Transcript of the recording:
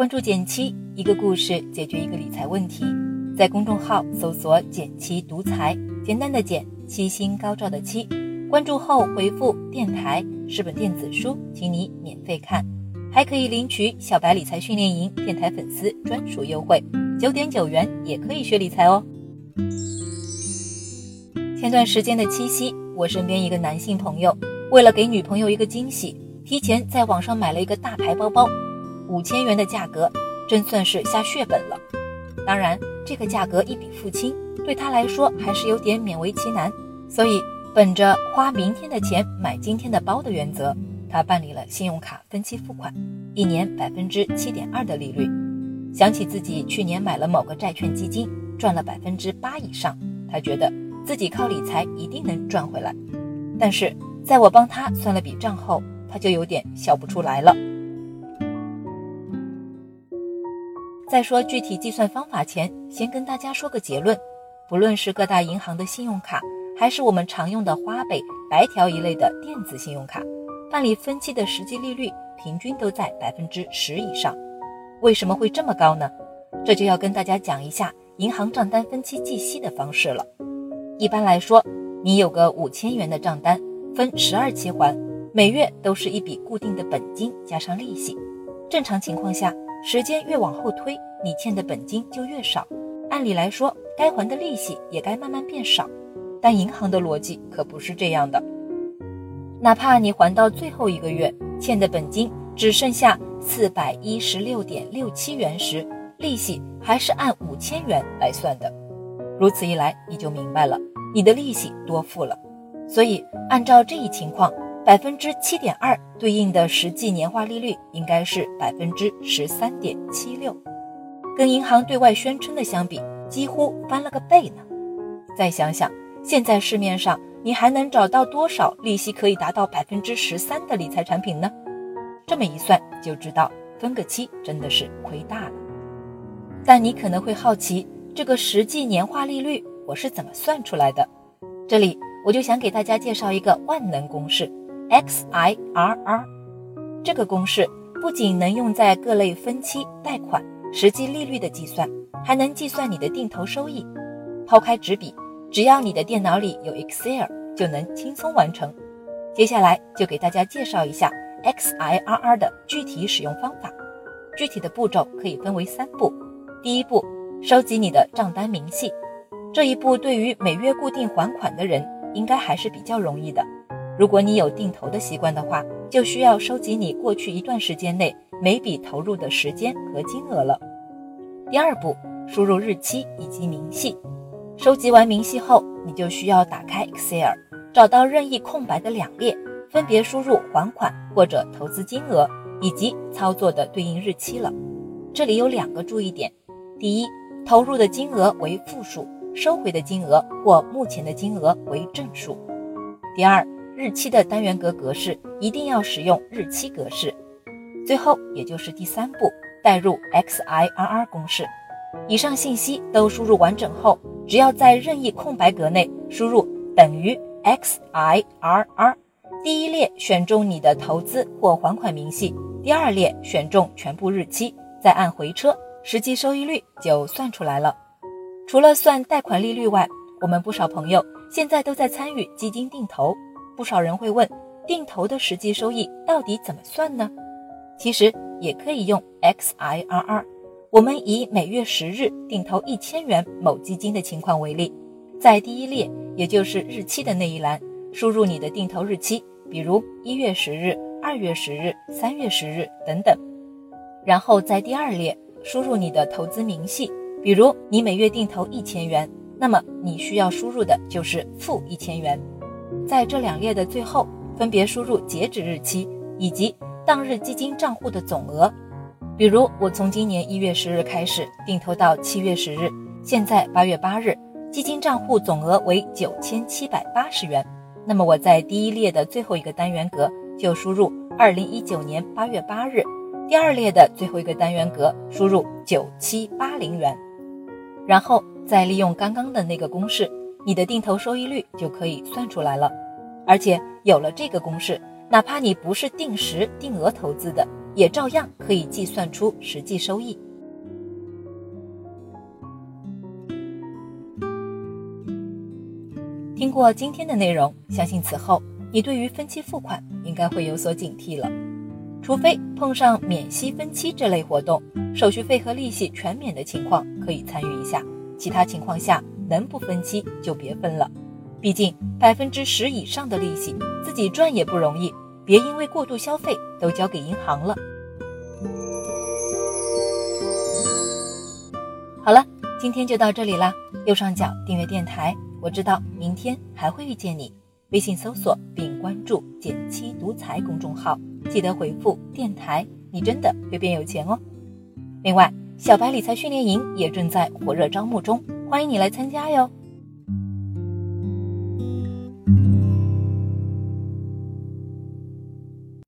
关注简七，一个故事解决一个理财问题。在公众号搜索“简七独裁，简单的简，七星高照的七。关注后回复“电台”是本电子书，请你免费看，还可以领取小白理财训练营电台粉丝专属优惠，九点九元也可以学理财哦。前段时间的七夕，我身边一个男性朋友为了给女朋友一个惊喜，提前在网上买了一个大牌包包。五千元的价格，真算是下血本了。当然，这个价格一笔付清，对他来说还是有点勉为其难。所以，本着花明天的钱买今天的包的原则，他办理了信用卡分期付款，一年百分之七点二的利率。想起自己去年买了某个债券基金，赚了百分之八以上，他觉得自己靠理财一定能赚回来。但是，在我帮他算了笔账后，他就有点笑不出来了。在说具体计算方法前，先跟大家说个结论：不论是各大银行的信用卡，还是我们常用的花呗、白条一类的电子信用卡，办理分期的实际利率平均都在百分之十以上。为什么会这么高呢？这就要跟大家讲一下银行账单分期计息的方式了。一般来说，你有个五千元的账单，分十二期还，每月都是一笔固定的本金加上利息。正常情况下。时间越往后推，你欠的本金就越少，按理来说，该还的利息也该慢慢变少。但银行的逻辑可不是这样的，哪怕你还到最后一个月，欠的本金只剩下四百一十六点六七元时，利息还是按五千元来算的。如此一来，你就明白了，你的利息多付了。所以，按照这一情况。百分之七点二对应的实际年化利率应该是百分之十三点七六，跟银行对外宣称的相比，几乎翻了个倍呢。再想想，现在市面上你还能找到多少利息可以达到百分之十三的理财产品呢？这么一算就知道，分个期真的是亏大了。但你可能会好奇，这个实际年化利率我是怎么算出来的？这里我就想给大家介绍一个万能公式。XIRR 这个公式不仅能用在各类分期贷款实际利率的计算，还能计算你的定投收益。抛开纸笔，只要你的电脑里有 Excel，就能轻松完成。接下来就给大家介绍一下 XIRR 的具体使用方法。具体的步骤可以分为三步。第一步，收集你的账单明细。这一步对于每月固定还款的人，应该还是比较容易的。如果你有定投的习惯的话，就需要收集你过去一段时间内每笔投入的时间和金额了。第二步，输入日期以及明细。收集完明细后，你就需要打开 Excel，找到任意空白的两列，分别输入还款或者投资金额以及操作的对应日期了。这里有两个注意点：第一，投入的金额为负数，收回的金额或目前的金额为正数；第二。日期的单元格格式一定要使用日期格式。最后，也就是第三步，代入 XIRR 公式。以上信息都输入完整后，只要在任意空白格内输入等于 XIRR，第一列选中你的投资或还款明细，第二列选中全部日期，再按回车，实际收益率就算出来了。除了算贷款利率外，我们不少朋友现在都在参与基金定投。不少人会问，定投的实际收益到底怎么算呢？其实也可以用 XIRR。我们以每月十日定投一千元某基金的情况为例，在第一列，也就是日期的那一栏，输入你的定投日期，比如一月十日、二月十日、三月十日等等。然后在第二列输入你的投资明细，比如你每月定投一千元，那么你需要输入的就是负一千元。在这两列的最后，分别输入截止日期以及当日基金账户的总额。比如，我从今年一月十日开始定投到七月十日，现在八月八日，基金账户总额为九千七百八十元。那么我在第一列的最后一个单元格就输入二零一九年八月八日，第二列的最后一个单元格输入九七八零元，然后再利用刚刚的那个公式。你的定投收益率就可以算出来了，而且有了这个公式，哪怕你不是定时定额投资的，也照样可以计算出实际收益。听过今天的内容，相信此后你对于分期付款应该会有所警惕了。除非碰上免息分期这类活动，手续费和利息全免的情况，可以参与一下。其他情况下，能不分期就别分了。毕竟百分之十以上的利息自己赚也不容易，别因为过度消费都交给银行了。好了，今天就到这里啦。右上角订阅电台。我知道明天还会遇见你。微信搜索并关注“减七独裁”公众号，记得回复“电台”，你真的会变有钱哦。另外，小白理财训练营也正在火热招募中，欢迎你来参加哟。